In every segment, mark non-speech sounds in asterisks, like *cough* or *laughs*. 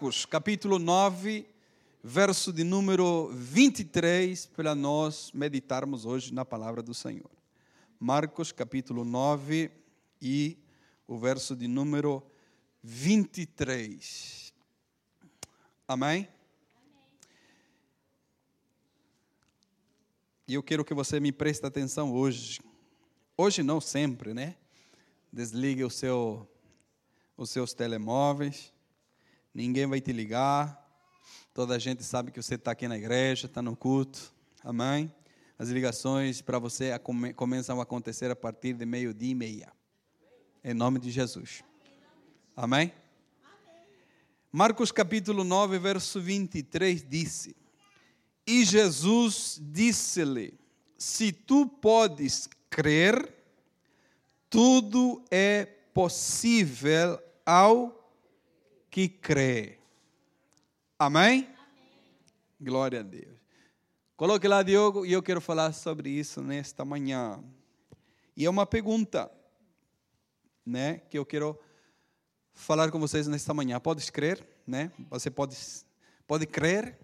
Marcos, capítulo 9, verso de número 23, para nós meditarmos hoje na palavra do Senhor. Marcos, capítulo 9 e o verso de número 23. Amém? E eu quero que você me preste atenção hoje. Hoje não sempre, né? Desligue o seu, os seus telemóveis ninguém vai te ligar, toda a gente sabe que você está aqui na igreja, está no culto, amém? As ligações para você começam a acontecer a partir de meio-dia e meia, em nome de Jesus, amém? Marcos capítulo 9, verso 23 disse: E Jesus disse-lhe: Se tu podes crer, tudo é possível ao que crê. Amém? Glória a Deus. Coloque lá, Diogo, e eu quero falar sobre isso nesta manhã. E é uma pergunta, né, que eu quero falar com vocês nesta manhã. Pode crer, né? Você pode pode crer?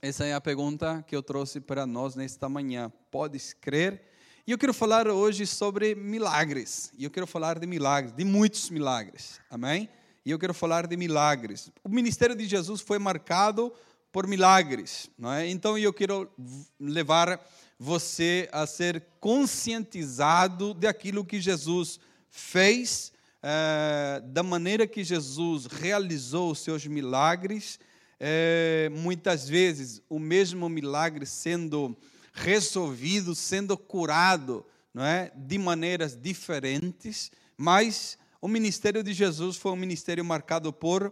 Essa é a pergunta que eu trouxe para nós nesta manhã. Podes crer? E eu quero falar hoje sobre milagres. E eu quero falar de milagres, de muitos milagres. Amém? E eu quero falar de milagres. O ministério de Jesus foi marcado por milagres, não é? Então eu quero levar você a ser conscientizado daquilo que Jesus fez, é, da maneira que Jesus realizou os seus milagres. É, muitas vezes o mesmo milagre sendo resolvido, sendo curado, não é? De maneiras diferentes, mas o ministério de Jesus foi um ministério marcado por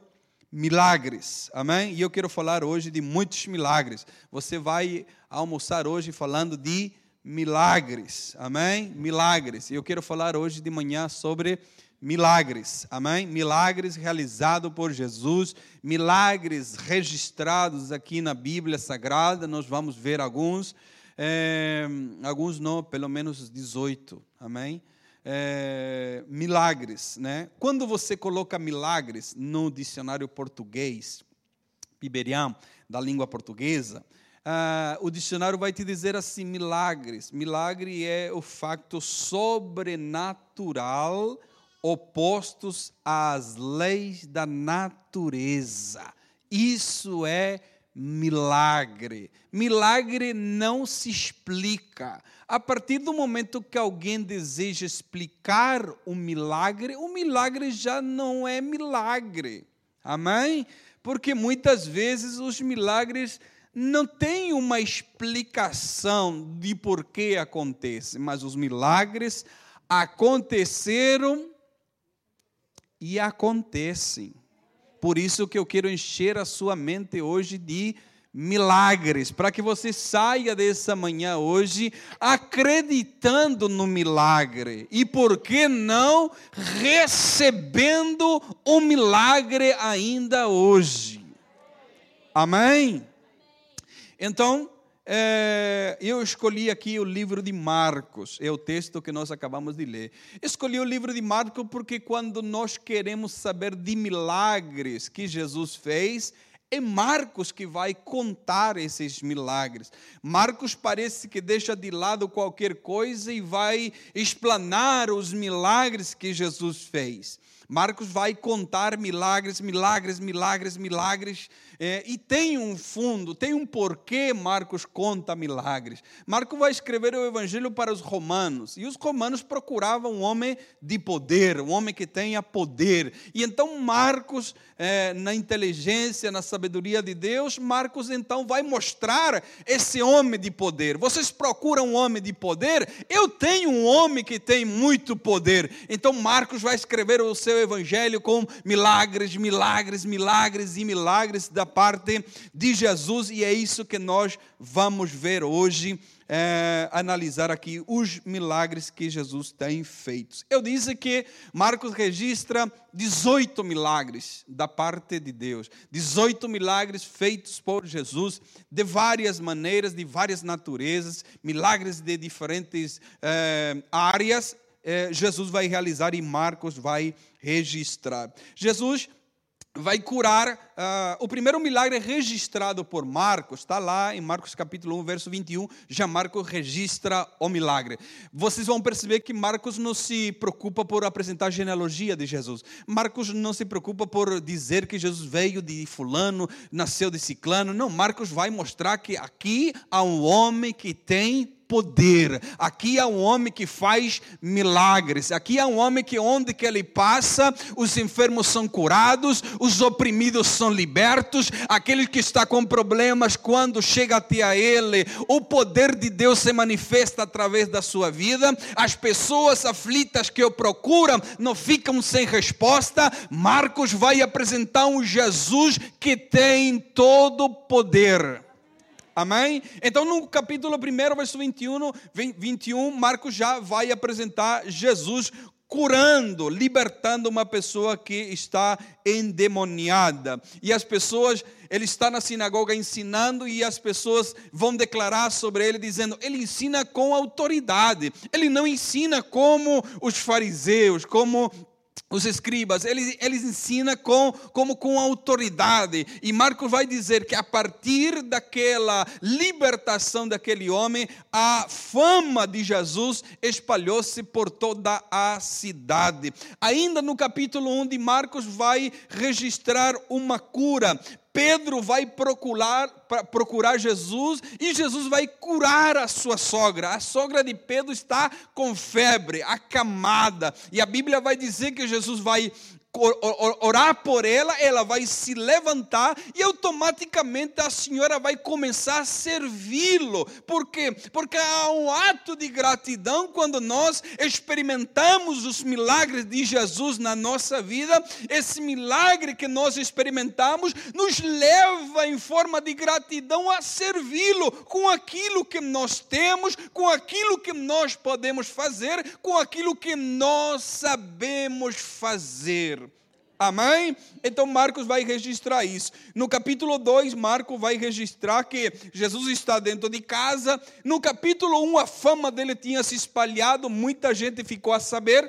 milagres, amém? E eu quero falar hoje de muitos milagres. Você vai almoçar hoje falando de milagres, amém? Milagres. E eu quero falar hoje de manhã sobre milagres, amém? Milagres realizados por Jesus, milagres registrados aqui na Bíblia Sagrada, nós vamos ver alguns, é, alguns não, pelo menos 18, amém? É, milagres. Né? Quando você coloca milagres no dicionário português, Piberian, da língua portuguesa, Uh, o dicionário vai te dizer assim: milagres. Milagre é o facto sobrenatural opostos às leis da natureza. Isso é milagre. Milagre não se explica. A partir do momento que alguém deseja explicar o milagre, o milagre já não é milagre. Amém? Porque muitas vezes os milagres não têm uma explicação de por que acontece, mas os milagres aconteceram e acontecem. Por isso que eu quero encher a sua mente hoje de milagres, para que você saia dessa manhã hoje acreditando no milagre e por que não recebendo o milagre ainda hoje. Amém? Então, é, eu escolhi aqui o livro de Marcos, é o texto que nós acabamos de ler. Escolhi o livro de Marcos porque quando nós queremos saber de milagres que Jesus fez, é Marcos que vai contar esses milagres. Marcos parece que deixa de lado qualquer coisa e vai explanar os milagres que Jesus fez. Marcos vai contar milagres, milagres, milagres, milagres é, e tem um fundo, tem um porquê Marcos conta milagres. Marcos vai escrever o evangelho para os romanos, e os romanos procuravam um homem de poder, um homem que tenha poder. E então Marcos, é, na inteligência, na sabedoria de Deus, Marcos então vai mostrar esse homem de poder. Vocês procuram um homem de poder? Eu tenho um homem que tem muito poder. Então Marcos vai escrever o seu evangelho com milagres, milagres, milagres e milagres da parte de Jesus, e é isso que nós vamos ver hoje, é, analisar aqui os milagres que Jesus tem feito. Eu disse que Marcos registra 18 milagres da parte de Deus, 18 milagres feitos por Jesus de várias maneiras, de várias naturezas, milagres de diferentes é, áreas. É, Jesus vai realizar e Marcos vai registrar. Jesus vai curar. Uh, o primeiro milagre registrado por Marcos, está lá em Marcos capítulo 1, verso 21, já Marcos registra o milagre. Vocês vão perceber que Marcos não se preocupa por apresentar a genealogia de Jesus. Marcos não se preocupa por dizer que Jesus veio de fulano, nasceu de ciclano. Não, Marcos vai mostrar que aqui há um homem que tem poder. Aqui há um homem que faz milagres. Aqui há um homem que onde que ele passa, os enfermos são curados, os oprimidos são libertos, aquele que está com problemas quando chega até a ele, o poder de Deus se manifesta através da sua vida. As pessoas aflitas que o procuram não ficam sem resposta. Marcos vai apresentar um Jesus que tem todo o poder. Amém? Então, no capítulo 1, verso 21, 21, Marcos já vai apresentar Jesus curando, libertando uma pessoa que está endemoniada. E as pessoas, ele está na sinagoga ensinando e as pessoas vão declarar sobre ele dizendo: ele ensina com autoridade. Ele não ensina como os fariseus, como os escribas, eles, eles ensinam com, como com autoridade. E Marcos vai dizer que a partir daquela libertação daquele homem, a fama de Jesus espalhou-se por toda a cidade. Ainda no capítulo 1 de Marcos, vai registrar uma cura. Pedro vai procurar, procurar Jesus e Jesus vai curar a sua sogra. A sogra de Pedro está com febre, acamada. E a Bíblia vai dizer que Jesus vai orar por ela, ela vai se levantar e automaticamente a senhora vai começar a servi-lo. Por quê? Porque há um ato de gratidão quando nós experimentamos os milagres de Jesus na nossa vida. Esse milagre que nós experimentamos nos leva em forma de gratidão a servi-lo com aquilo que nós temos, com aquilo que nós podemos fazer, com aquilo que nós sabemos fazer. Amém? Então Marcos vai registrar isso. No capítulo 2, Marcos vai registrar que Jesus está dentro de casa. No capítulo 1, um, a fama dele tinha se espalhado, muita gente ficou a saber.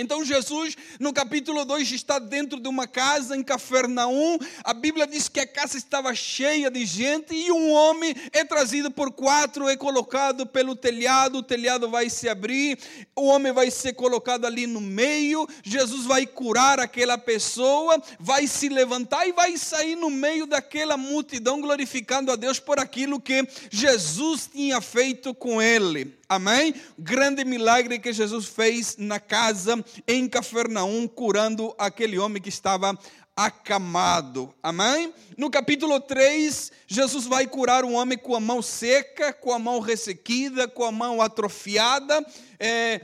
Então Jesus, no capítulo 2, está dentro de uma casa em Cafarnaum. A Bíblia diz que a casa estava cheia de gente e um homem é trazido por quatro, é colocado pelo telhado, o telhado vai se abrir, o homem vai ser colocado ali no meio. Jesus vai curar aquela pessoa, vai se levantar e vai sair no meio daquela multidão glorificando a Deus por aquilo que Jesus tinha feito com ele. Amém? Grande milagre que Jesus fez na casa em Cafarnaum, curando aquele homem que estava acamado. Amém? No capítulo 3, Jesus vai curar um homem com a mão seca, com a mão ressequida, com a mão atrofiada. É,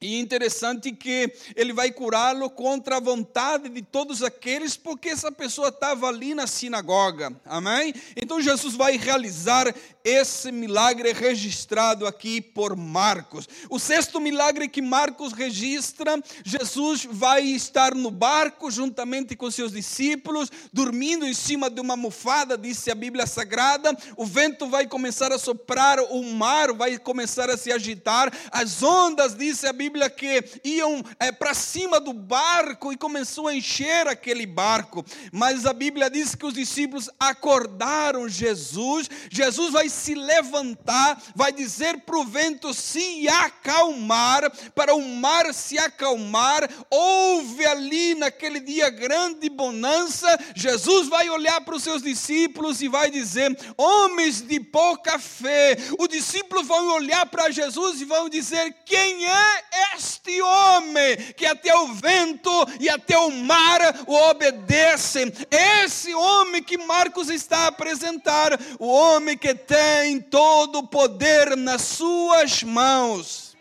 e interessante que ele vai curá-lo contra a vontade de todos aqueles, porque essa pessoa estava ali na sinagoga. Amém? Então Jesus vai realizar esse milagre registrado aqui por Marcos. O sexto milagre que Marcos registra, Jesus vai estar no barco juntamente com seus discípulos, dormindo em cima de uma almofada, disse a Bíblia Sagrada. O vento vai começar a soprar, o mar vai começar a se agitar, as ondas, disse a Bíblia Bíblia que iam é, para cima do barco e começou a encher aquele barco. Mas a Bíblia diz que os discípulos acordaram Jesus. Jesus vai se levantar, vai dizer para o vento se acalmar, para o mar se acalmar. Houve ali naquele dia grande bonança. Jesus vai olhar para os seus discípulos e vai dizer: Homens de pouca fé. Os discípulos vão olhar para Jesus e vão dizer: Quem é este homem que até o vento e até o mar o obedecem. Esse homem que Marcos está a apresentar, o homem que tem todo o poder nas suas mãos.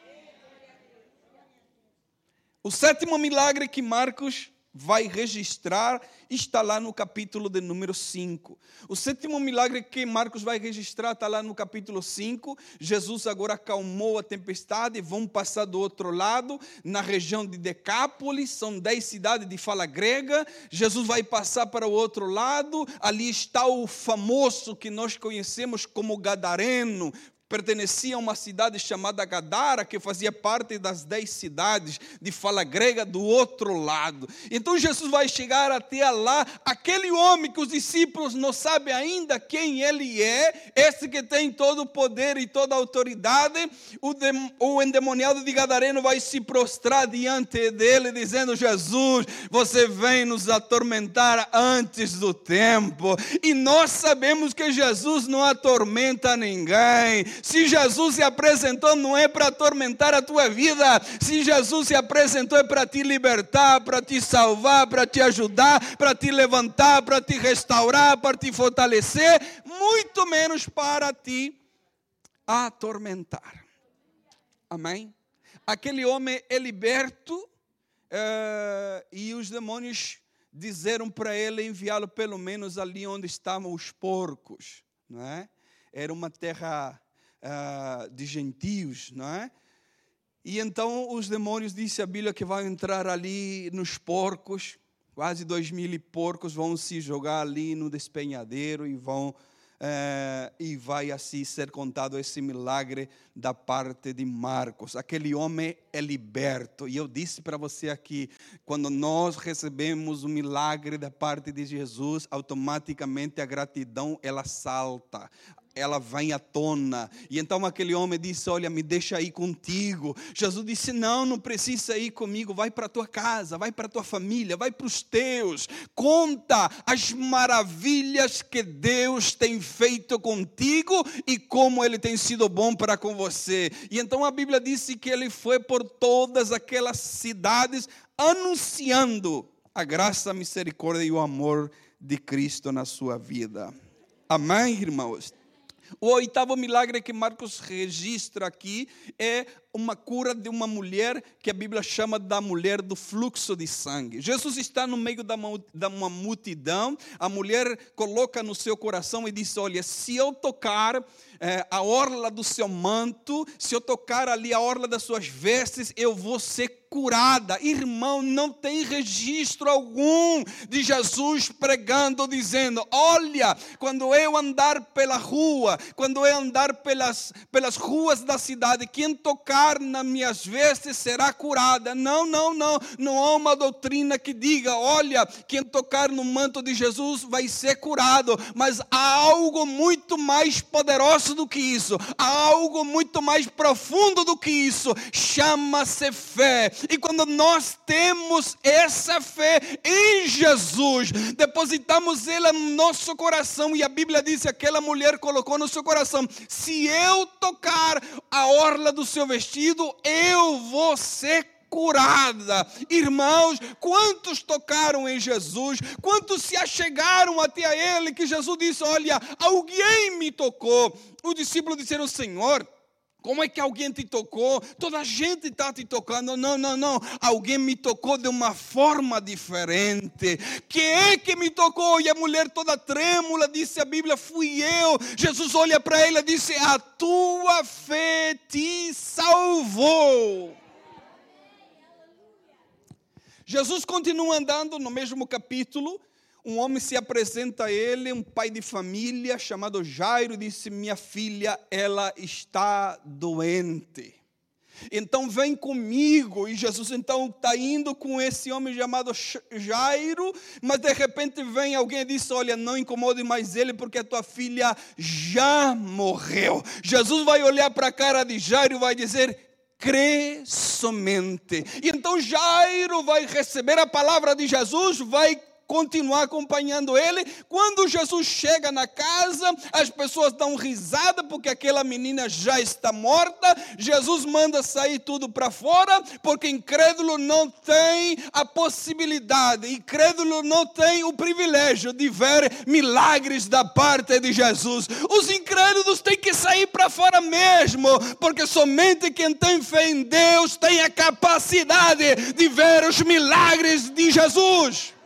O sétimo milagre que Marcos vai registrar está lá no capítulo de número 5. O sétimo milagre que Marcos vai registrar está lá no capítulo 5. Jesus agora acalmou a tempestade, vão passar do outro lado, na região de Decápolis, são dez cidades de fala grega. Jesus vai passar para o outro lado, ali está o famoso que nós conhecemos como Gadareno, pertencia a uma cidade chamada Gadara, que fazia parte das dez cidades de fala grega do outro lado. Então Jesus vai chegar até lá, aquele homem que os discípulos não sabem ainda quem ele é, esse que tem todo o poder e toda a autoridade, o, o endemoniado de Gadareno vai se prostrar diante dele, dizendo: Jesus, você vem nos atormentar antes do tempo, e nós sabemos que Jesus não atormenta ninguém se Jesus se apresentou, não é para atormentar a tua vida. Se Jesus se apresentou, é para te libertar, para te salvar, para te ajudar, para te levantar, para te restaurar, para te fortalecer, muito menos para te atormentar. Amém? Aquele homem é liberto uh, e os demônios disseram para ele enviá-lo pelo menos ali onde estavam os porcos, não é? Era uma terra uh, de gentios, não é? E então os demônios, disse a Bíblia, que vão entrar ali nos porcos, quase dois mil porcos vão se jogar ali no despenhadeiro e vão Uh, e vai assim ser contado esse milagre da parte de Marcos. Aquele homem é liberto. E eu disse para você aqui: quando nós recebemos o milagre da parte de Jesus, automaticamente a gratidão ela salta ela vem à tona. E então aquele homem disse: Olha, me deixa aí contigo. Jesus disse: Não, não precisa ir comigo. Vai para a tua casa, vai para a tua família, vai para os teus. Conta as maravilhas que Deus tem feito contigo e como ele tem sido bom para com você. E então a Bíblia disse que ele foi por todas aquelas cidades anunciando a graça, a misericórdia e o amor de Cristo na sua vida. Amém, irmãos? O oitavo milagre que Marcos registra aqui é uma cura de uma mulher que a Bíblia chama da mulher do fluxo de sangue. Jesus está no meio da uma multidão, a mulher coloca no seu coração e diz: Olha, se eu tocar é, a orla do seu manto, se eu tocar ali a orla das suas vestes, eu vou ser curada. Irmão, não tem registro algum de Jesus pregando, dizendo: Olha, quando eu andar pela rua, quando eu andar pelas, pelas ruas da cidade, quem tocar nas minhas vestes será curada. Não, não, não. Não há uma doutrina que diga: Olha, quem tocar no manto de Jesus vai ser curado. Mas há algo muito mais poderoso do que isso, há algo muito mais profundo do que isso. Chama-se fé. E quando nós temos essa fé em Jesus, depositamos ela no nosso coração, e a Bíblia diz que aquela mulher colocou no seu coração: se eu tocar a orla do seu vestido, eu vou ser curada. Irmãos, quantos tocaram em Jesus? Quantos se achegaram até Ele? Que Jesus disse: Olha, alguém me tocou. Os discípulos disseram: Senhor, como é que alguém te tocou? Toda a gente está te tocando. Não, não, não. Alguém me tocou de uma forma diferente. Quem é que me tocou? E a mulher toda trêmula disse a Bíblia: Fui eu. Jesus olha para ela e disse: A tua fé te salvou. Jesus continua andando no mesmo capítulo um homem se apresenta a ele, um pai de família chamado Jairo, disse: Minha filha, ela está doente. Então vem comigo. E Jesus então está indo com esse homem chamado Jairo, mas de repente vem alguém e diz: Olha, não incomode mais ele, porque a tua filha já morreu. Jesus vai olhar para a cara de Jairo e vai dizer: crê somente. E então Jairo vai receber a palavra de Jesus, vai continuar acompanhando ele. Quando Jesus chega na casa, as pessoas dão risada porque aquela menina já está morta. Jesus manda sair tudo para fora, porque incrédulo não tem a possibilidade, incrédulo não tem o privilégio de ver milagres da parte de Jesus. Os incrédulos têm que sair para fora mesmo, porque somente quem tem fé em Deus tem a capacidade de ver os milagres de Jesus.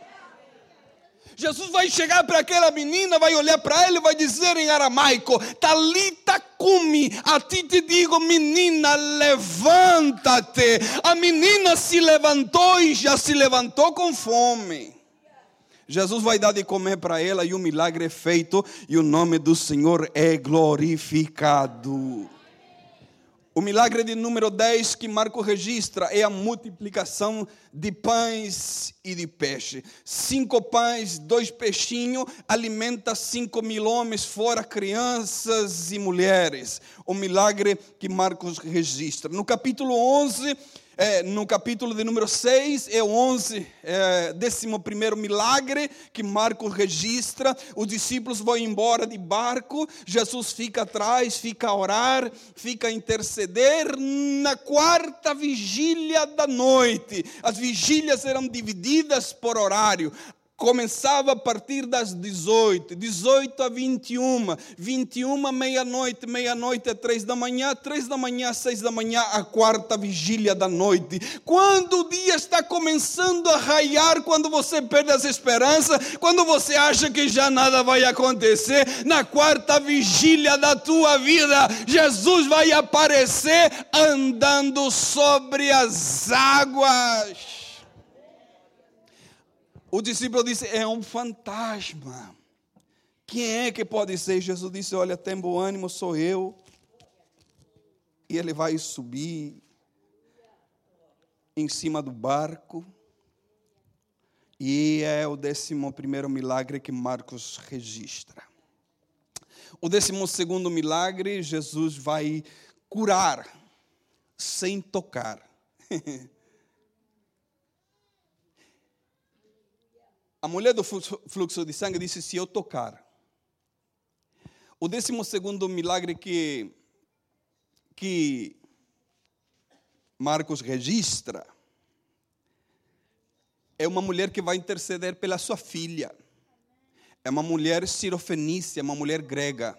Jesus vai chegar para aquela menina, vai olhar para ela e vai dizer em aramaico: Talita cumi, a ti te digo, menina, levanta-te. A menina se levantou e já se levantou com fome. Jesus vai dar de comer para ela e o milagre é feito e o nome do Senhor é glorificado. O milagre de número 10 que Marco registra é a multiplicação de pães e de peixe. Cinco pães, dois peixinhos, alimenta cinco mil homens, fora crianças e mulheres. O milagre que Marcos registra. No capítulo 11, é, no capítulo de número 6, é o 11, é, 11 milagre que Marcos registra. Os discípulos vão embora de barco, Jesus fica atrás, fica a orar, fica a interceder. Na quarta vigília da noite, as vigílias eram divididas por horário começava a partir das 18, 18 a 21, 21 meia-noite, meia-noite a 3 da manhã, 3 da manhã a 6 da manhã, a quarta vigília da noite. Quando o dia está começando a raiar, quando você perde as esperanças, quando você acha que já nada vai acontecer, na quarta vigília da tua vida, Jesus vai aparecer andando sobre as águas. O discípulo disse: É um fantasma. Quem é que pode ser? Jesus disse: Olha, tem bom ânimo, sou eu. E ele vai subir em cima do barco. E é o décimo primeiro milagre que Marcos registra. O décimo segundo milagre, Jesus vai curar sem tocar. *laughs* A mulher do fluxo de sangue disse: Se eu tocar. O décimo segundo milagre que, que Marcos registra é uma mulher que vai interceder pela sua filha. É uma mulher sirofenícia, uma mulher grega.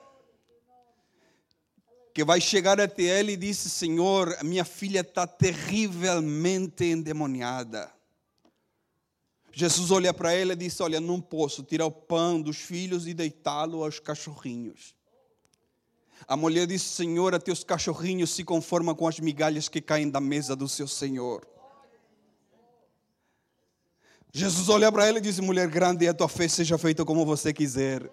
Que vai chegar até ele e disse: Senhor, minha filha está terrivelmente endemoniada. Jesus olha para ela e diz: Olha, não posso tirar o pão dos filhos e deitá-lo aos cachorrinhos. A mulher disse: Senhor, teus cachorrinhos se conformam com as migalhas que caem da mesa do seu Senhor. Jesus olha para ela e diz: Mulher grande, a tua fé seja feita como você quiser.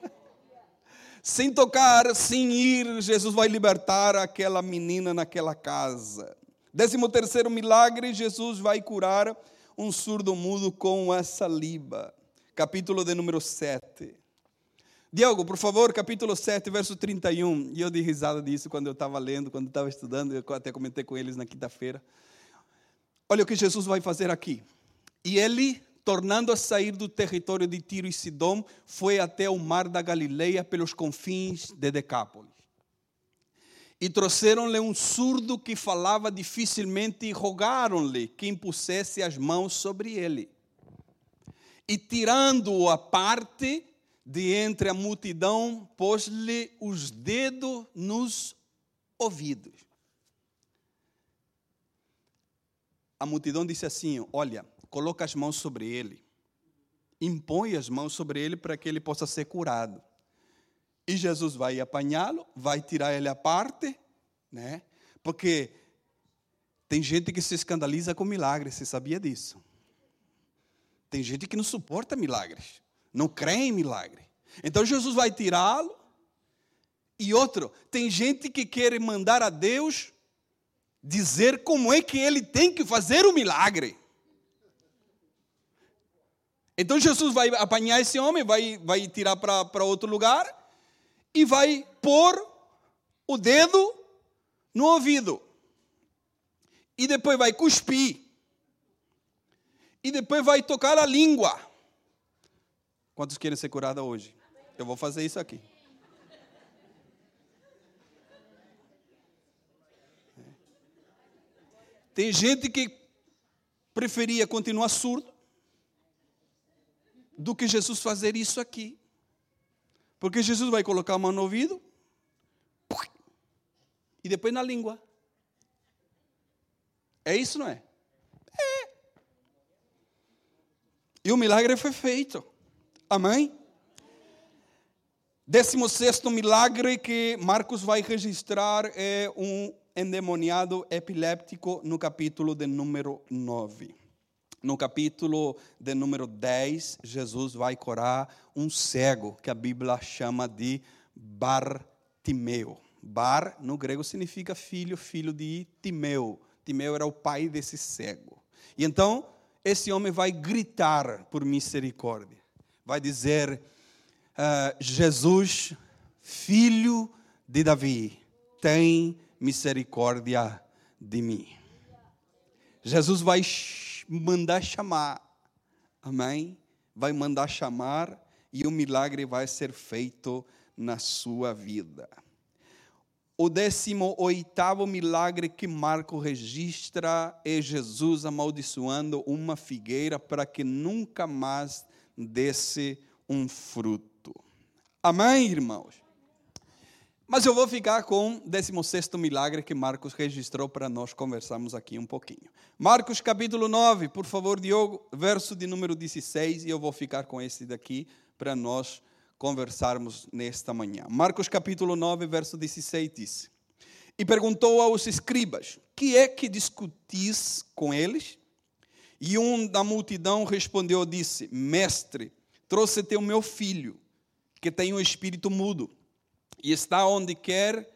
*laughs* sem tocar, sem ir, Jesus vai libertar aquela menina naquela casa. Décimo terceiro milagre, Jesus vai curar um surdo mudo com a saliba. Capítulo de número 7. Diogo, por favor, capítulo 7, verso 31. E eu dei risada disso quando eu estava lendo, quando estava estudando, eu até comentei com eles na quinta-feira. Olha o que Jesus vai fazer aqui. E ele, tornando a sair do território de Tiro e Sidom, foi até o mar da Galileia pelos confins de Decápolis e trouxeram-lhe um surdo que falava dificilmente e rogaram-lhe que impusesse as mãos sobre ele. E tirando-o à parte de entre a multidão, pôs-lhe os dedos nos ouvidos. A multidão disse assim: Olha, coloca as mãos sobre ele, impõe as mãos sobre ele para que ele possa ser curado. E Jesus vai apanhá-lo, vai tirar ele à parte, né? Porque tem gente que se escandaliza com milagres, você sabia disso? Tem gente que não suporta milagres, não crê em milagre. Então Jesus vai tirá-lo. E outro, tem gente que quer mandar a Deus dizer como é que ele tem que fazer o milagre. Então Jesus vai apanhar esse homem, vai, vai tirar para outro lugar e vai pôr o dedo no ouvido. E depois vai cuspir. E depois vai tocar a língua. Quantos querem ser curados hoje? Eu vou fazer isso aqui. Tem gente que preferia continuar surdo do que Jesus fazer isso aqui. Porque Jesus vai colocar a mão no ouvido e depois na língua. É isso, não é? É. E o milagre foi feito. Amém? Décimo sexto milagre que Marcos vai registrar é um endemoniado epiléptico no capítulo de número 9. No capítulo de número 10, Jesus vai curar um cego, que a Bíblia chama de Bartimeu. Bar, no grego, significa filho, filho de Timeu. Timeu era o pai desse cego. E então, esse homem vai gritar por misericórdia. Vai dizer: uh, Jesus, filho de Davi, tem misericórdia de mim. Jesus vai mandar chamar, amém? Vai mandar chamar e o milagre vai ser feito na sua vida. O 18 milagre que Marco registra é Jesus amaldiçoando uma figueira para que nunca mais desse um fruto. Amém, irmãos? Mas eu vou ficar com o 16 milagre que Marcos registrou para nós conversarmos aqui um pouquinho. Marcos capítulo 9, por favor, Diogo, verso de número 16, e eu vou ficar com esse daqui para nós conversarmos nesta manhã. Marcos capítulo 9, verso 16 diz: E perguntou aos escribas: Que é que discutis com eles? E um da multidão respondeu: Disse: Mestre, trouxe-te o meu filho, que tem um espírito mudo e está onde quer,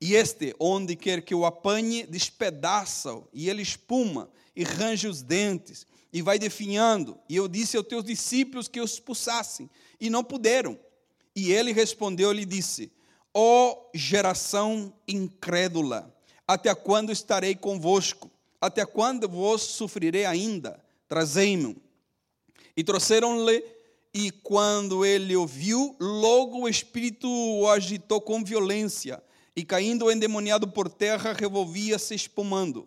e este, onde quer que o apanhe, despedaça-o, e ele espuma, e range os dentes, e vai definhando. E eu disse aos teus discípulos que os expulsassem, e não puderam. E ele respondeu e disse: Ó oh, geração incrédula, até quando estarei convosco? Até quando vos sofrerei ainda? Trazei-me. E trouxeram-lhe e quando ele ouviu, logo o espírito o agitou com violência, e caindo endemoniado por terra, revolvia-se espumando.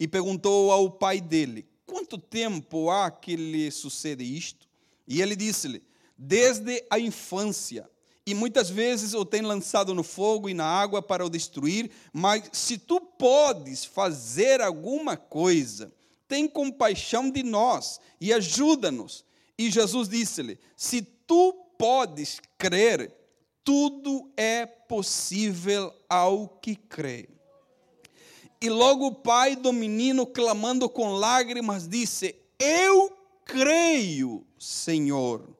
E perguntou ao pai dele: Quanto tempo há que lhe sucede isto? E ele disse-lhe: Desde a infância. E muitas vezes o tem lançado no fogo e na água para o destruir, mas se tu podes fazer alguma coisa, tem compaixão de nós e ajuda-nos. E Jesus disse-lhe: Se tu podes crer, tudo é possível ao que crê. E logo o pai do menino, clamando com lágrimas, disse: Eu creio, Senhor,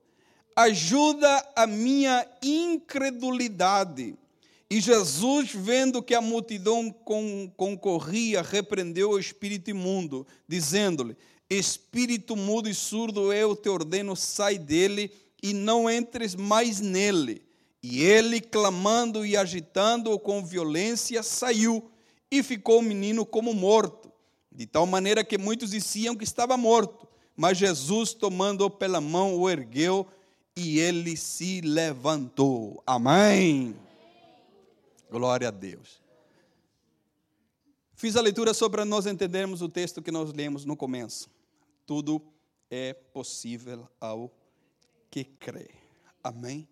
ajuda a minha incredulidade. E Jesus, vendo que a multidão concorria, repreendeu o espírito imundo, dizendo-lhe: Espírito mudo e surdo, eu te ordeno, sai dele e não entres mais nele. E ele, clamando e agitando-o com violência, saiu e ficou o menino como morto, de tal maneira que muitos diziam que estava morto. Mas Jesus, tomando-o pela mão, o ergueu e ele se levantou. Amém. Glória a Deus. Fiz a leitura só para nós entendermos o texto que nós lemos no começo tudo é possível ao que crê. Amém?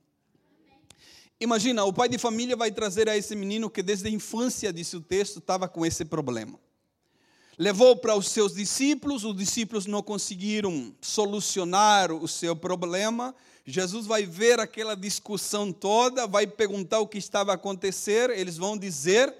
Imagina, o pai de família vai trazer a esse menino que desde a infância, disse o texto, estava com esse problema. Levou para os seus discípulos, os discípulos não conseguiram solucionar o seu problema. Jesus vai ver aquela discussão toda, vai perguntar o que estava a acontecer, eles vão dizer,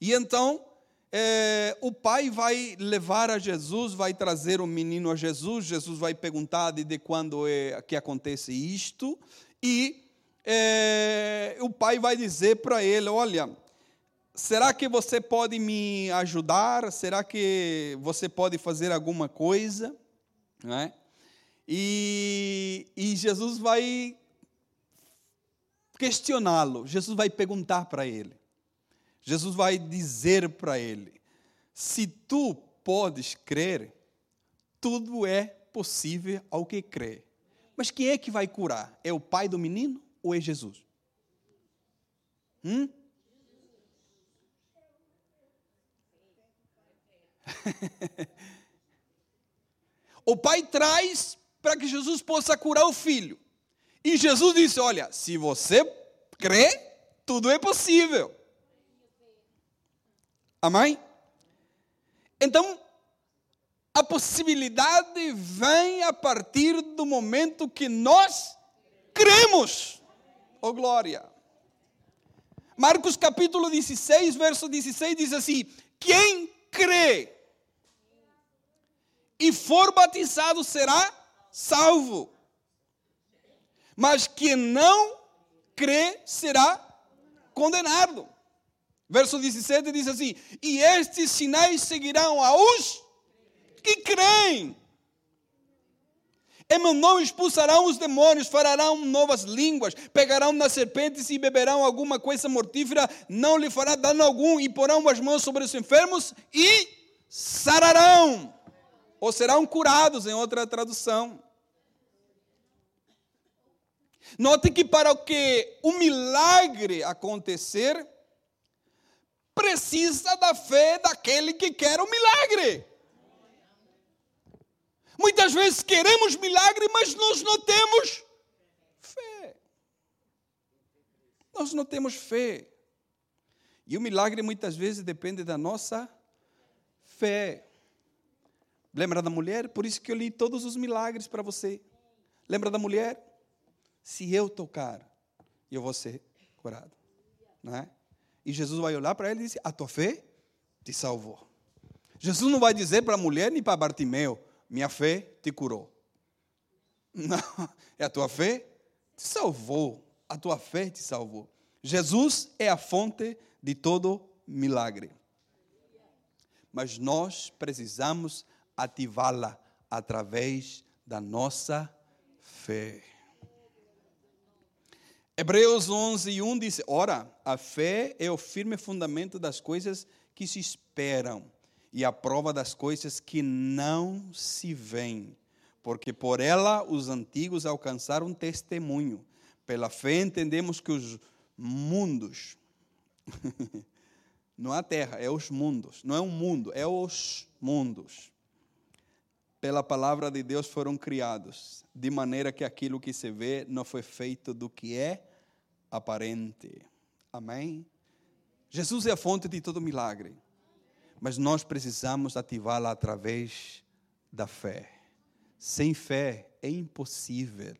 e então é, o pai vai levar a Jesus, vai trazer o menino a Jesus, Jesus vai perguntar de quando é que acontece isto, e é, o pai vai dizer para ele: Olha, será que você pode me ajudar? Será que você pode fazer alguma coisa? Né? E, e Jesus vai questioná-lo, Jesus vai perguntar para ele. Jesus vai dizer para ele: se tu podes crer, tudo é possível ao que crê. Mas quem é que vai curar? É o pai do menino ou é Jesus? Hum? *laughs* o pai traz para que Jesus possa curar o filho. E Jesus disse: Olha, se você crê, tudo é possível. Amém? Então, a possibilidade vem a partir do momento que nós cremos. Oh glória! Marcos capítulo 16, verso 16 diz assim: Quem crê e for batizado será salvo. Mas quem não crê será condenado. Verso 17 diz assim: E estes sinais seguirão aos que creem. Em meu nome expulsarão os demônios, farão novas línguas, pegarão nas serpentes e beberão alguma coisa mortífera, não lhe fará dano algum, e porão as mãos sobre os enfermos e sararão, ou serão curados, em outra tradução. Note que para que o milagre acontecer, precisa da fé daquele que quer o milagre. Muitas vezes queremos milagre, mas nós não temos fé. Nós não temos fé. E o milagre muitas vezes depende da nossa fé. Lembra da mulher? Por isso que eu li todos os milagres para você. Lembra da mulher? Se eu tocar, eu vou ser curado. Não é? E Jesus vai olhar para ela e dizer: A tua fé te salvou. Jesus não vai dizer para a mulher nem para Bartimeu: minha fé te curou. *laughs* Não, é a tua fé te salvou. A tua fé te salvou. Jesus é a fonte de todo milagre. Mas nós precisamos ativá-la através da nossa fé. Hebreus 11, 1 diz: Ora, a fé é o firme fundamento das coisas que se esperam e a prova das coisas que não se veem, porque por ela os antigos alcançaram testemunho. Pela fé entendemos que os mundos, *laughs* não é a terra, é os mundos, não é um mundo, é os mundos. Pela palavra de Deus foram criados, de maneira que aquilo que se vê não foi feito do que é aparente. Amém? Jesus é a fonte de todo milagre mas nós precisamos ativá-la através da fé. Sem fé é impossível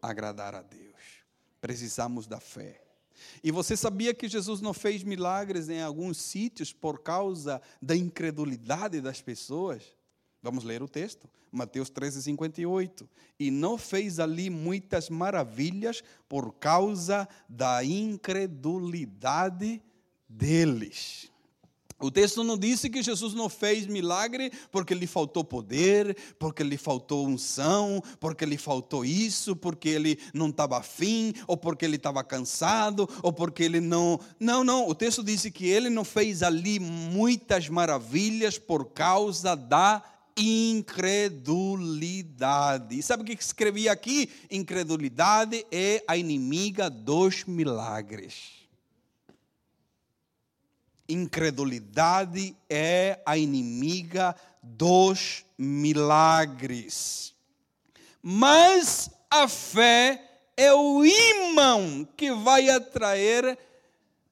agradar a Deus. Precisamos da fé. E você sabia que Jesus não fez milagres em alguns sítios por causa da incredulidade das pessoas? Vamos ler o texto, Mateus 13, 58. E não fez ali muitas maravilhas por causa da incredulidade deles. O texto não disse que Jesus não fez milagre porque lhe faltou poder, porque lhe faltou unção, porque lhe faltou isso, porque ele não estava afim, ou porque ele estava cansado, ou porque ele não. Não, não. O texto disse que ele não fez ali muitas maravilhas por causa da incredulidade. Sabe o que escrevi aqui? Incredulidade é a inimiga dos milagres. Incredulidade é a inimiga dos milagres. Mas a fé é o imã que vai atrair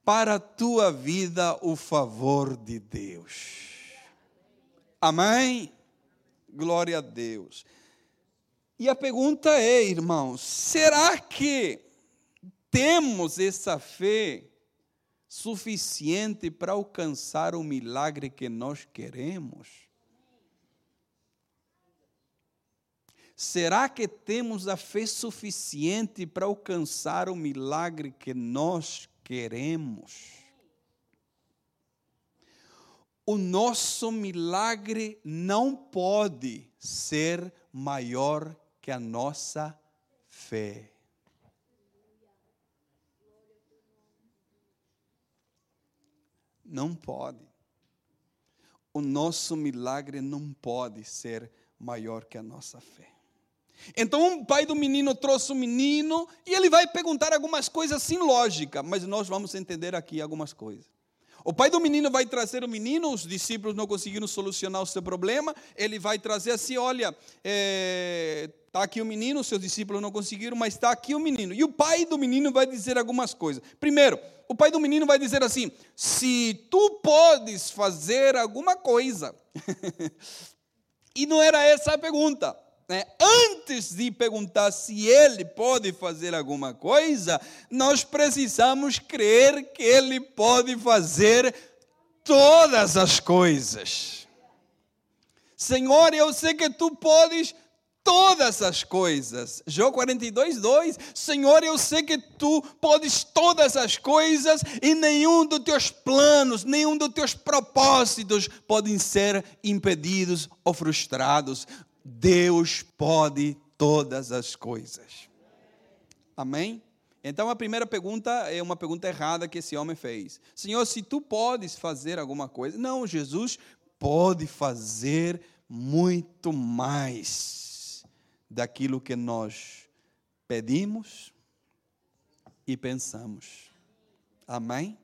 para a tua vida o favor de Deus. Amém? Glória a Deus. E a pergunta é, irmãos, será que temos essa fé suficiente para alcançar o milagre que nós queremos? Será que temos a fé suficiente para alcançar o milagre que nós queremos? O nosso milagre não pode ser maior que a nossa fé. Não pode. O nosso milagre não pode ser maior que a nossa fé. Então o pai do menino trouxe o menino e ele vai perguntar algumas coisas sem lógica, mas nós vamos entender aqui algumas coisas. O pai do menino vai trazer o menino, os discípulos não conseguiram solucionar o seu problema, ele vai trazer assim: olha, está é, tá aqui o menino, seus discípulos não conseguiram, mas está aqui o menino. E o pai do menino vai dizer algumas coisas. Primeiro, o pai do menino vai dizer assim: se tu podes fazer alguma coisa. *laughs* e não era essa a pergunta. Né? Antes de perguntar se ele pode fazer alguma coisa, nós precisamos crer que ele pode fazer todas as coisas. Senhor, eu sei que tu podes todas as coisas. Jó 42, 2. Senhor, eu sei que tu podes todas as coisas e nenhum dos teus planos, nenhum dos teus propósitos podem ser impedidos ou frustrados. Deus pode todas as coisas. Amém? Então a primeira pergunta é uma pergunta errada que esse homem fez. Senhor, se tu podes fazer alguma coisa. Não, Jesus pode fazer muito mais daquilo que nós pedimos e pensamos. Amém?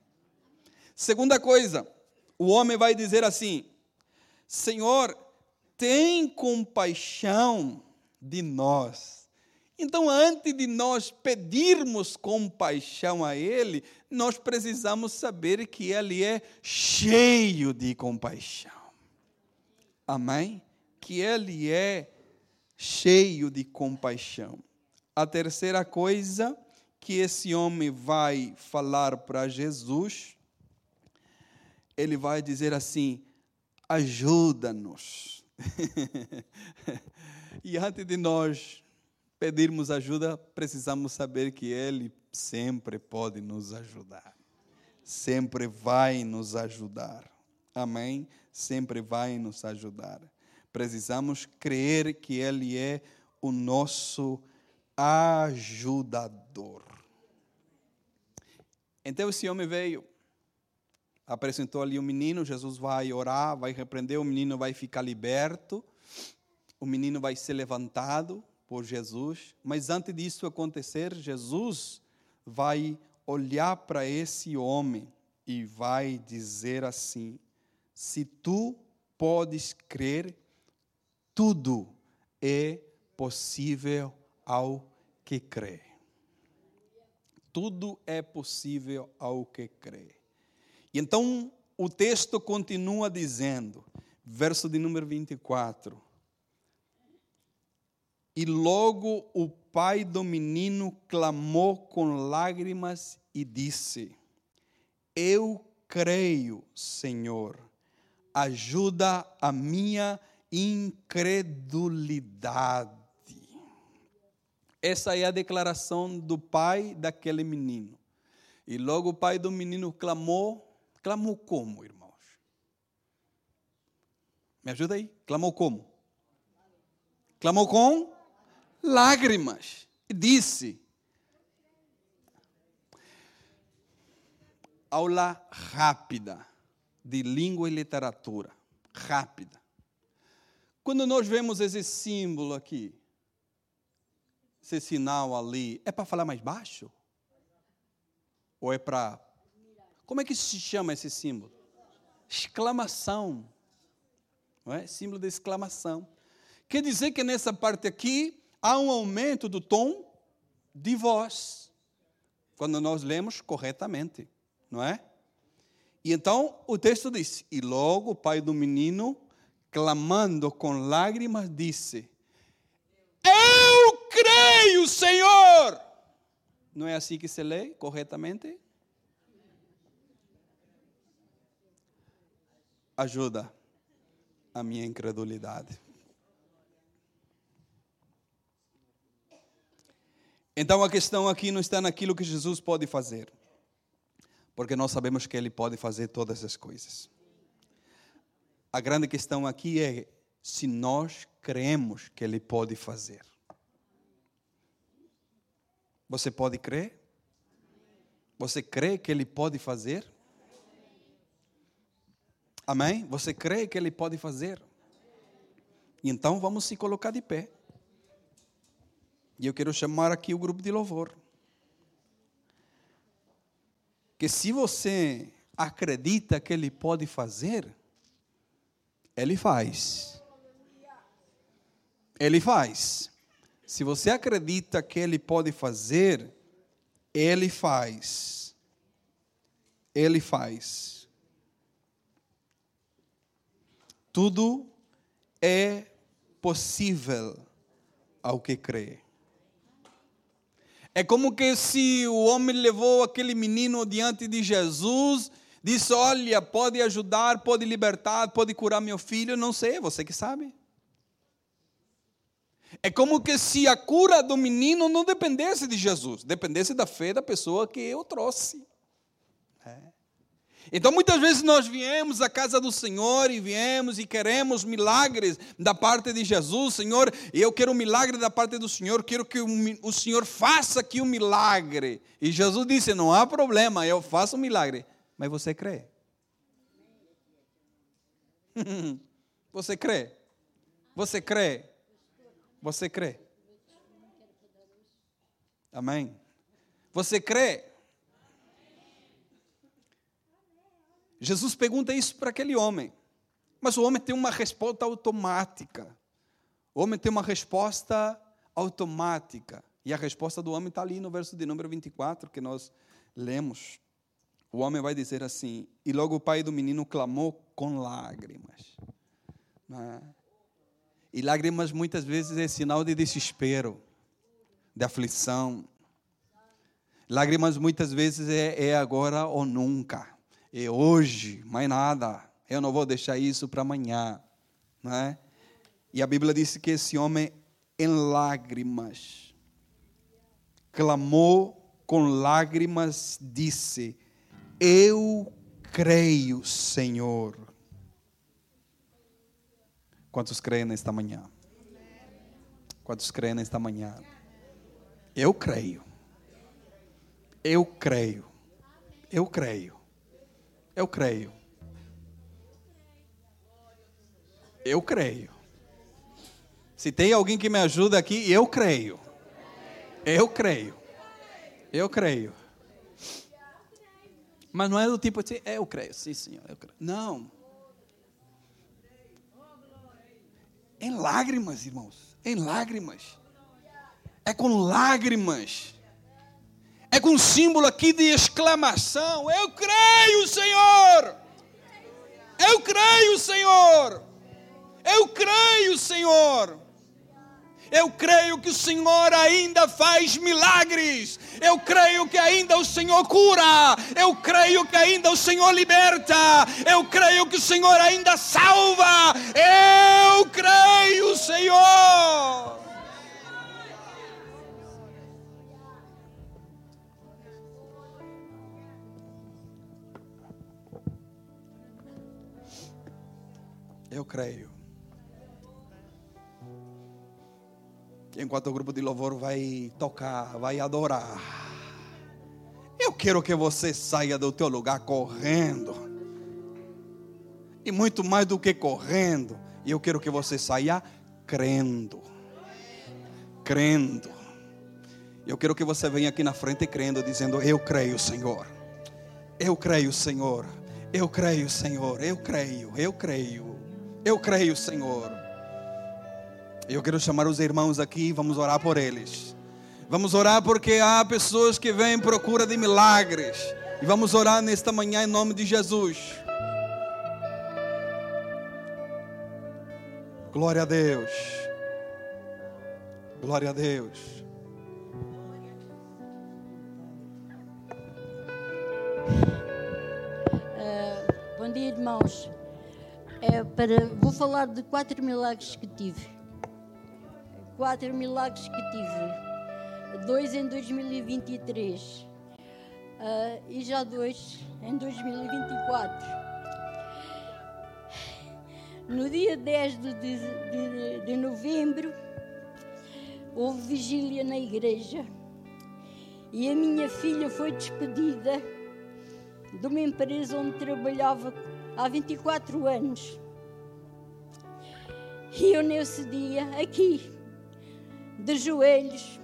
Segunda coisa, o homem vai dizer assim: Senhor, tem compaixão de nós. Então, antes de nós pedirmos compaixão a Ele, nós precisamos saber que Ele é cheio de compaixão. Amém? Que Ele é cheio de compaixão. A terceira coisa que esse homem vai falar para Jesus, ele vai dizer assim: ajuda-nos. *laughs* e antes de nós pedirmos ajuda, precisamos saber que Ele sempre pode nos ajudar. Sempre vai nos ajudar. Amém? Sempre vai nos ajudar precisamos crer que Ele é o nosso ajudador. Então esse homem veio, apresentou ali o um menino, Jesus vai orar, vai repreender, o menino vai ficar liberto, o menino vai ser levantado por Jesus, mas antes disso acontecer, Jesus vai olhar para esse homem e vai dizer assim: se tu podes crer, tudo é possível ao que crê. Tudo é possível ao que crê. E então o texto continua dizendo, verso de número 24. E logo o pai do menino clamou com lágrimas e disse: Eu creio, Senhor, ajuda a minha incredulidade. Essa é a declaração do pai daquele menino. E logo o pai do menino clamou. Clamou como, irmãos? Me ajuda aí? Clamou como? Clamou com lágrimas. E disse: Aula rápida de língua e literatura. Rápida. Quando nós vemos esse símbolo aqui, esse sinal ali, é para falar mais baixo? Ou é para. Como é que se chama esse símbolo? Exclamação. Não é? Símbolo de exclamação. Quer dizer que nessa parte aqui há um aumento do tom de voz. Quando nós lemos corretamente, não é? E então o texto diz: E logo o pai do menino clamando com lágrimas, disse: Eu creio, Senhor. Não é assim que se lê corretamente? Ajuda a minha incredulidade. Então a questão aqui não está naquilo que Jesus pode fazer, porque nós sabemos que Ele pode fazer todas as coisas. A grande questão aqui é se nós cremos que Ele pode fazer. Você pode crer? Você crê que Ele pode fazer? Amém? Você crê que Ele pode fazer? Então vamos se colocar de pé. E eu quero chamar aqui o grupo de louvor. Que se você acredita que Ele pode fazer, ele faz. Ele faz. Se você acredita que ele pode fazer, ele faz. Ele faz. Tudo é possível ao que crê. É como que se o homem levou aquele menino diante de Jesus Diz: Olha, pode ajudar, pode libertar, pode curar meu filho, não sei, você que sabe. É como que se a cura do menino não dependesse de Jesus, dependesse da fé da pessoa que eu trouxe. Então, muitas vezes nós viemos à casa do Senhor e viemos e queremos milagres da parte de Jesus. Senhor, eu quero um milagre da parte do Senhor, quero que o Senhor faça aqui um milagre. E Jesus disse: Não há problema, eu faço um milagre. Mas você crê? *laughs* Você crê? Você crê? Você crê? Amém? Você crê? Jesus pergunta isso para aquele homem. Mas o homem tem uma resposta automática. O homem tem uma resposta automática. E a resposta do homem está ali no verso de número 24 que nós lemos. O homem vai dizer assim: E logo o pai do menino clamou com lágrimas. É? E lágrimas muitas vezes é sinal de desespero, de aflição. Lágrimas muitas vezes é, é agora ou nunca é hoje, mais nada. Eu não vou deixar isso para amanhã. Né? E a Bíblia diz que esse homem, em lágrimas, clamou com lágrimas, disse: Eu creio, Senhor. Quantos creem nesta manhã? Quantos creem nesta manhã? Eu creio. Eu creio. Eu creio. Eu creio. Eu creio. Se tem alguém que me ajuda aqui, eu creio. Eu creio. Eu creio. Mas não é do tipo assim, eu creio, sim, senhor, eu creio. Não. Em lágrimas, irmãos. Em lágrimas. É com lágrimas é com um símbolo aqui de exclamação: Eu creio, Senhor! Eu creio, Senhor! Eu creio, Senhor! Eu creio que o Senhor ainda faz milagres. Eu creio que ainda o Senhor cura. Eu creio que ainda o Senhor liberta. Eu creio que o Senhor ainda salva. Eu creio, Senhor. Eu creio. Enquanto o grupo de louvor vai tocar, vai adorar. Eu quero que você saia do teu lugar correndo. E muito mais do que correndo, eu quero que você saia crendo. Crendo. Eu quero que você venha aqui na frente crendo, dizendo: Eu creio, Senhor. Eu creio, Senhor. Eu creio, Senhor. Eu creio, eu creio. Eu creio, Senhor. Eu quero chamar os irmãos aqui, vamos orar por eles. Vamos orar porque há pessoas que vêm em procura de milagres. E vamos orar nesta manhã em nome de Jesus. Glória a Deus. Glória a Deus. Uh, bom dia, irmãos é para. Vou falar de quatro milagres que tive. Quatro milagres que tive. Dois em 2023 uh, ah, e já dois em 2024. No dia 10 de, de, de novembro, houve vigília na igreja e a minha filha foi despedida de uma empresa onde trabalhava há 24 anos. E eu, nesse dia, aqui, de joelhos,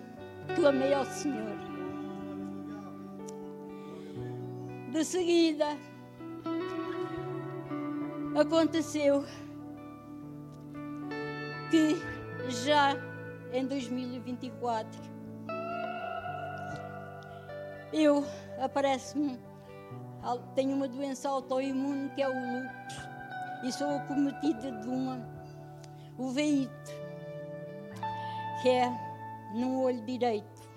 clamei ao Senhor. De seguida, aconteceu que já em 2024 eu aparece-me tenho uma doença autoimune que é o lúpus e sou acometida de uma uveíte, que é no olho direito.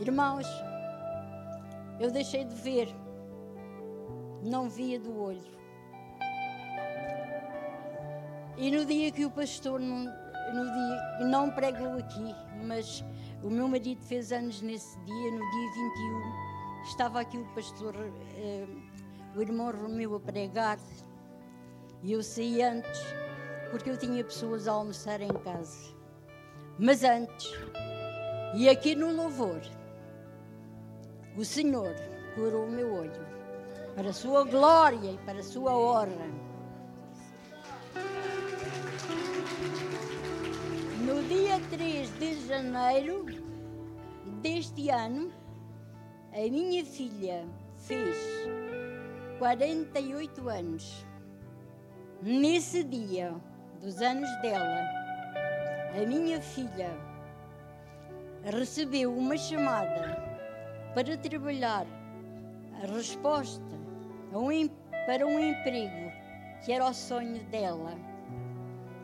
Irmãos, eu deixei de ver não via do olho. E no dia que o pastor não, no dia, não pregou aqui, mas o meu marido fez anos nesse dia, no dia 21, estava aqui o pastor, eh, o irmão Romeu a pregar, e eu saí antes, porque eu tinha pessoas a almoçar em casa. Mas antes, e aqui no louvor, o Senhor curou o meu olho, para a sua glória e para a sua honra. No dia 3 de janeiro deste ano, a minha filha fez 48 anos. Nesse dia dos anos dela, a minha filha recebeu uma chamada para trabalhar a resposta a um, para um emprego que era o sonho dela.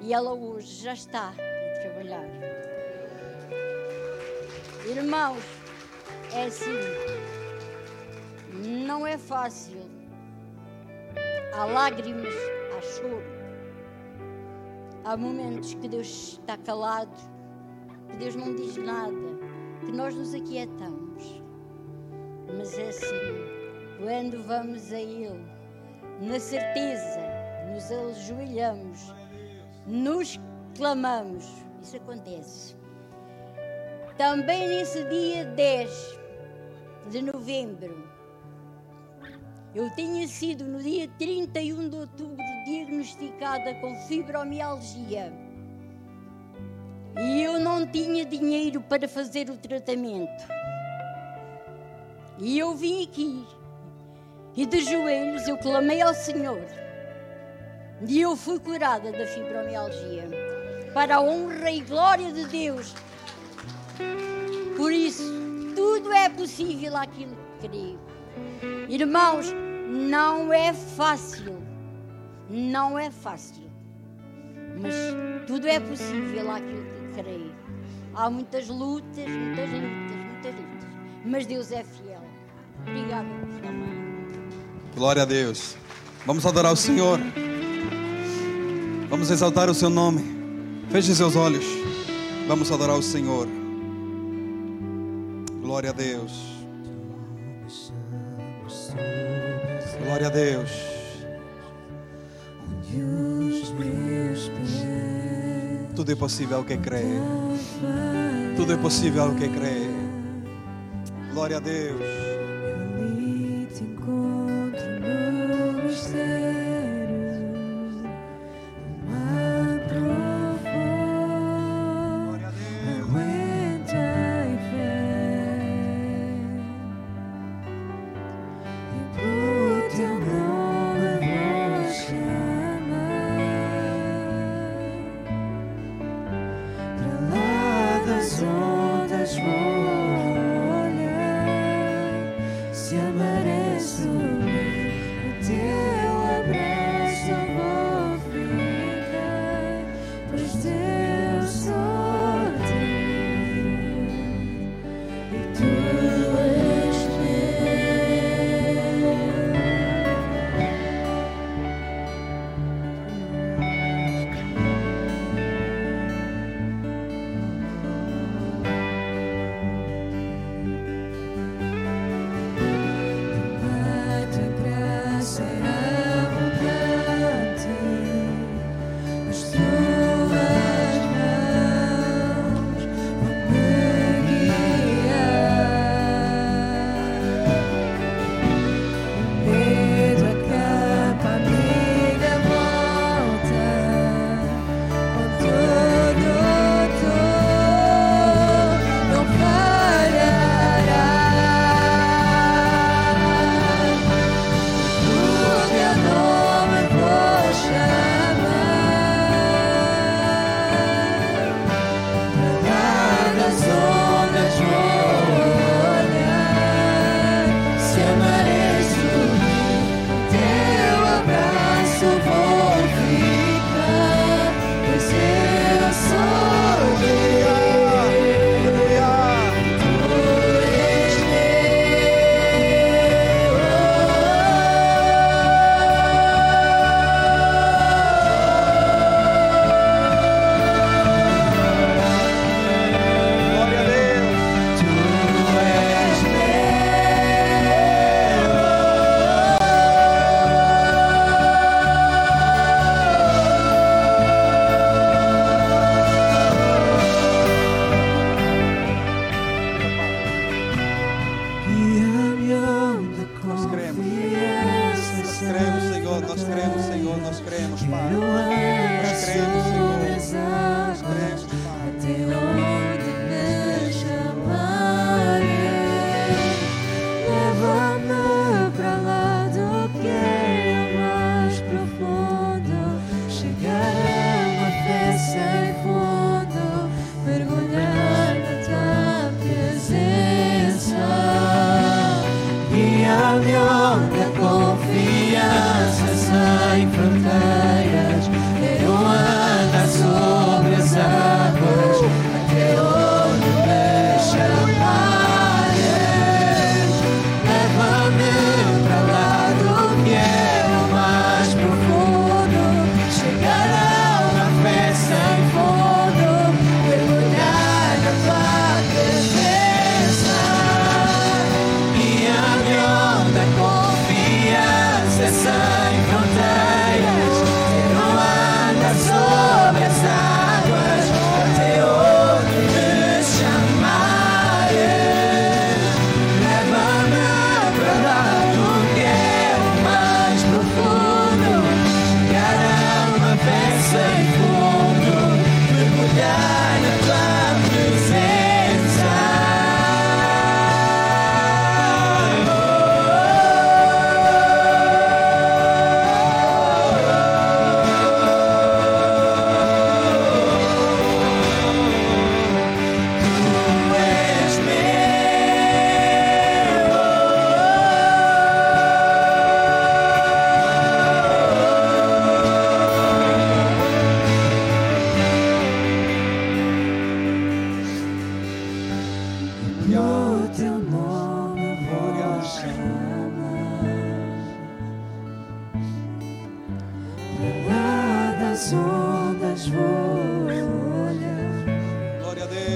E ela hoje já está a trabalhar. Irmãos, é assim, não é fácil. Há lágrimas, há choro. Há momentos que Deus está calado, que Deus não diz nada, que nós nos aquietamos. Mas é assim, quando vamos a Ele, na certeza, nos ajoelhamos, nos clamamos, isso acontece. Também nesse dia 10 de novembro, eu tinha sido no dia 31 de outubro diagnosticada com fibromialgia. E eu não tinha dinheiro para fazer o tratamento. E eu vim aqui e de joelhos eu clamei ao Senhor. E eu fui curada da fibromialgia. Para a honra e glória de Deus. Por isso, tudo é possível aquilo que creio. Irmãos, não é fácil. Não é fácil. Mas tudo é possível aquilo que creio. Há muitas lutas, muitas lutas, muitas lutas. Mas Deus é fiel. Obrigada por Glória a Deus. Vamos adorar o Senhor. Vamos exaltar o seu nome. Feche seus olhos. Vamos adorar o Senhor. Glória a Deus. Glória a Deus. Tudo é possível ao que crê. Tudo é possível ao que crê. Glória a Deus.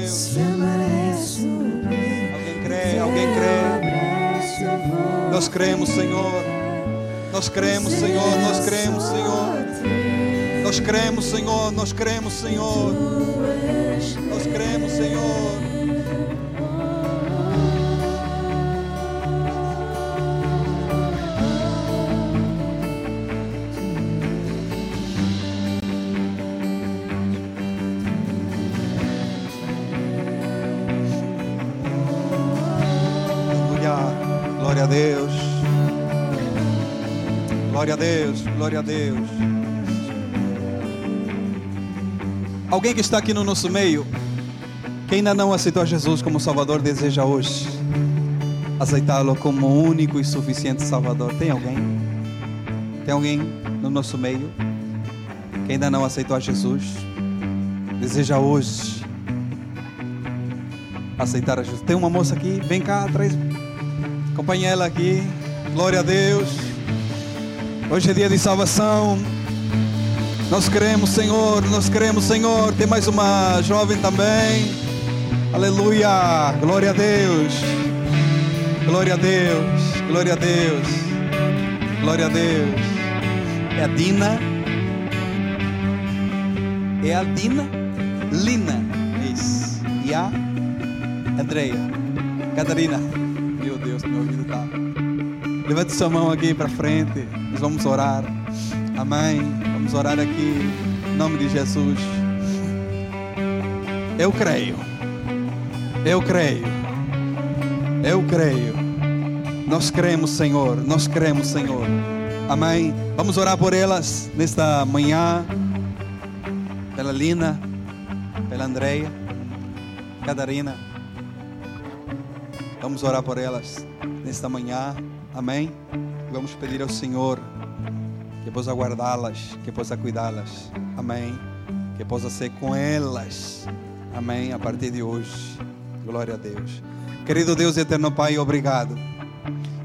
Deus. Alguém crê, alguém crê. Nós cremos, Senhor. Nós cremos, Senhor. Nós cremos, Senhor. Nós cremos, Senhor. Nós cremos, Senhor. Nós cremos, Senhor. Glória a Deus. Alguém que está aqui no nosso meio, que ainda não aceitou Jesus como Salvador, deseja hoje aceitá-lo como único e suficiente Salvador. Tem alguém? Tem alguém no nosso meio que ainda não aceitou a Jesus? Deseja hoje aceitar a Jesus. Tem uma moça aqui, vem cá, traz. Acompanha ela aqui. Glória a Deus. Hoje é dia de salvação. Nós queremos, Senhor, nós queremos, Senhor. Tem mais uma jovem também. Aleluia. Glória a Deus. Glória a Deus. Glória a Deus. Glória a Deus. É a Dina. É a Dina. Lina. Isso. E a Andreia. Catarina. Meu Deus, meu ouvido tá. Levante sua mão aqui para frente. Nós vamos orar. Amém. Vamos orar aqui. Em nome de Jesus. Eu creio. Eu creio. Eu creio. Nós cremos, Senhor. Nós cremos, Senhor. Amém. Vamos orar por elas nesta manhã. Pela Lina, pela Andreia, Catarina. Vamos orar por elas nesta manhã. Amém. Vamos pedir ao Senhor que possa guardá-las, que possa cuidá-las. Amém. Que possa ser com elas. Amém. A partir de hoje. Glória a Deus. Querido Deus eterno Pai, obrigado.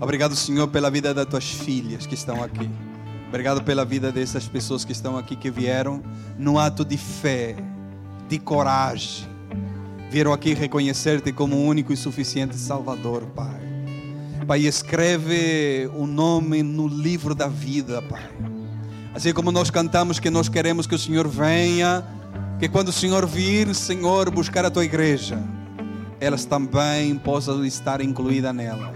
Obrigado, Senhor, pela vida das tuas filhas que estão aqui. Obrigado pela vida dessas pessoas que estão aqui, que vieram no ato de fé, de coragem. Vieram aqui reconhecer-te como o único e suficiente Salvador, Pai. Pai, escreve o nome no livro da vida, Pai. Assim como nós cantamos que nós queremos que o Senhor venha, que quando o Senhor vir, Senhor, buscar a tua igreja, elas também possam estar incluídas nela.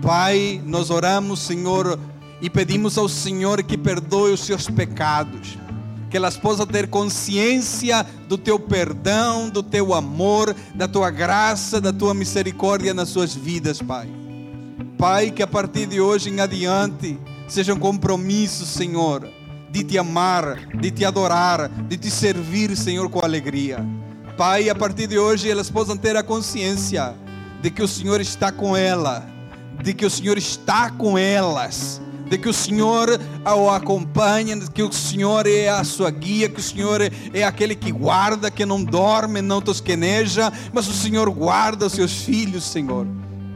Pai, nós oramos, Senhor, e pedimos ao Senhor que perdoe os seus pecados, que elas possam ter consciência do teu perdão, do teu amor, da tua graça, da tua misericórdia nas suas vidas, Pai. Pai, que a partir de hoje em adiante seja um compromisso, Senhor, de te amar, de te adorar, de te servir, Senhor, com alegria. Pai, a partir de hoje elas possam ter a consciência de que o Senhor está com ela, de que o Senhor está com elas, de que o Senhor o acompanha, de que o Senhor é a sua guia, que o Senhor é aquele que guarda, que não dorme, não tosqueneja, mas o Senhor guarda os seus filhos, Senhor.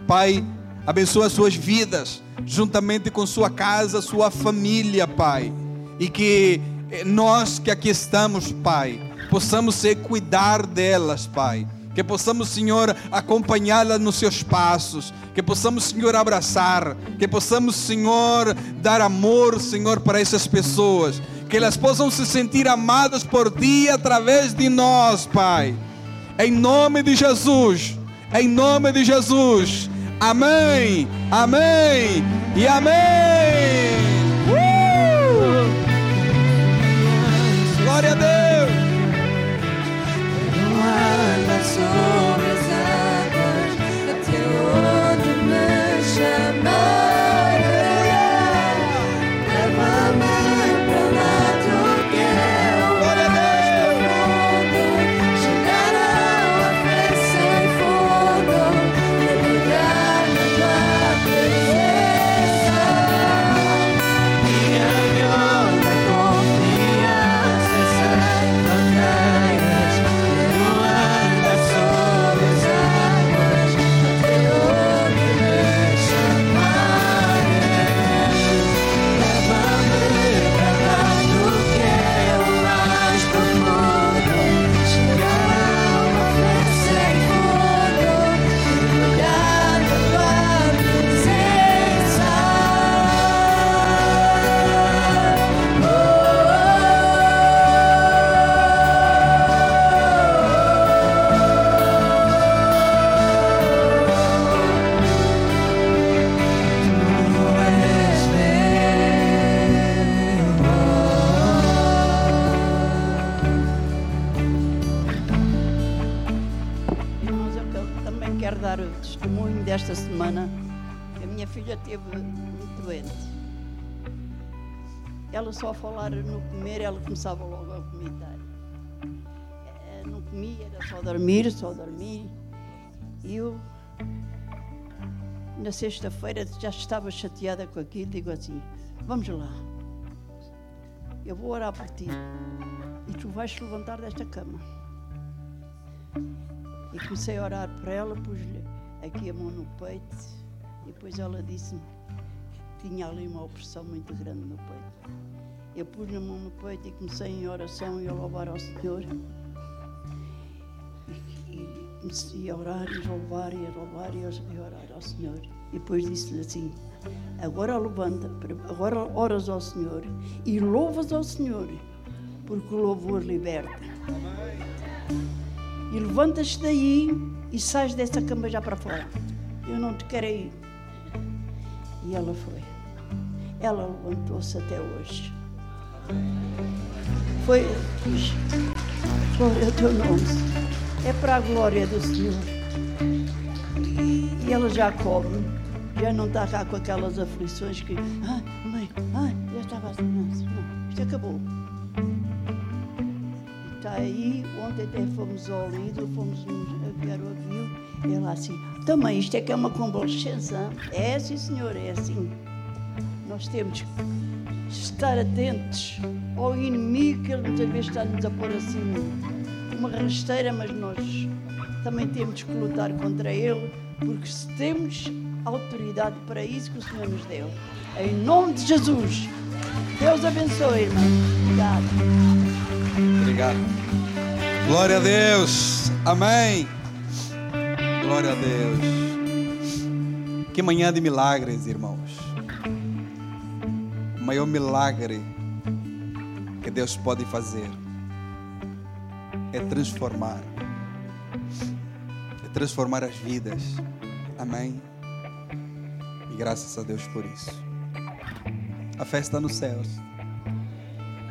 Pai, abençoa as suas vidas, juntamente com sua casa, sua família, Pai. E que nós que aqui estamos, Pai, possamos ser cuidar delas, Pai que possamos, Senhor, acompanhá-la nos seus passos, que possamos, Senhor, abraçar, que possamos, Senhor, dar amor, Senhor, para essas pessoas, que elas possam se sentir amadas por Ti através de nós, Pai. Em nome de Jesus, em nome de Jesus. Amém, amém e amém. Uh! Glória a Deus. Só a falar no comer, ela começava logo a vomitar. Eh, não comia, era só dormir, só dormir. E eu, na sexta-feira, já estava chateada com aquilo. Digo assim: Vamos lá, eu vou orar por ti e tu vais te levantar desta cama. E comecei a orar por ela, pus-lhe aqui a mão no peito, e depois ela disse-me que tinha ali uma opressão muito grande no peito. Eu pus a mão no peito e comecei em oração e a louvar ao Senhor. E, comecei a orar e louvar e a louvar e a orar ao Senhor. E depois disse-lhe assim: Agora levanta, agora oras ao Senhor e louvas ao Senhor, porque o louvor liberta. E levantas-te daí e sais dessa cama já para fora. Eu não te quero ir. E ela foi. Ela levantou-se até hoje. Foi. Glória ao teu nome. É para a glória do Senhor. E ela já come, já não está cá com aquelas aflições que. Mãe, já estava assim. Não, não, isto acabou. Está aí, ontem até fomos ao Lido, fomos a avião, ela assim, também isto é que é uma convalescença. É sim, senhor, é assim. Nós temos estar atentos ao inimigo que ele muitas vezes está-nos a pôr assim uma rasteira, mas nós também temos que lutar contra ele, porque se temos autoridade para isso que o Senhor nos deu. Em nome de Jesus. Deus abençoe, irmão. Obrigado. Obrigado. Glória a Deus. Amém. Glória a Deus. Que manhã de milagres, irmãos maior milagre que Deus pode fazer é transformar, é transformar as vidas. Amém? E graças a Deus por isso. A festa nos céus.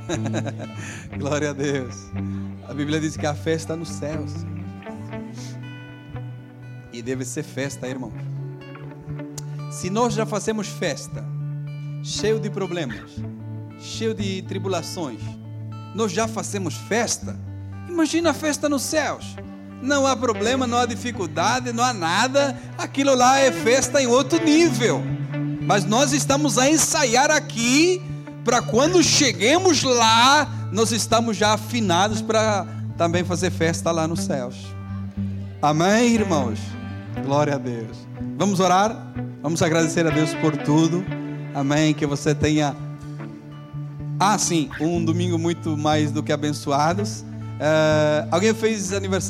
*laughs* Glória a Deus. A Bíblia diz que a festa nos céus. E deve ser festa, irmão. Se nós já fazemos festa, cheio de problemas, cheio de tribulações, nós já fazemos festa. Imagina a festa nos céus. Não há problema, não há dificuldade, não há nada. Aquilo lá é festa em outro nível. Mas nós estamos a ensaiar aqui para quando cheguemos lá, nós estamos já afinados para também fazer festa lá nos céus. Amém, irmãos? Glória a Deus. Vamos orar? Vamos agradecer a Deus por tudo. Amém. Que você tenha. Ah, sim, um domingo muito mais do que abençoados. Eh, alguém fez aniversário?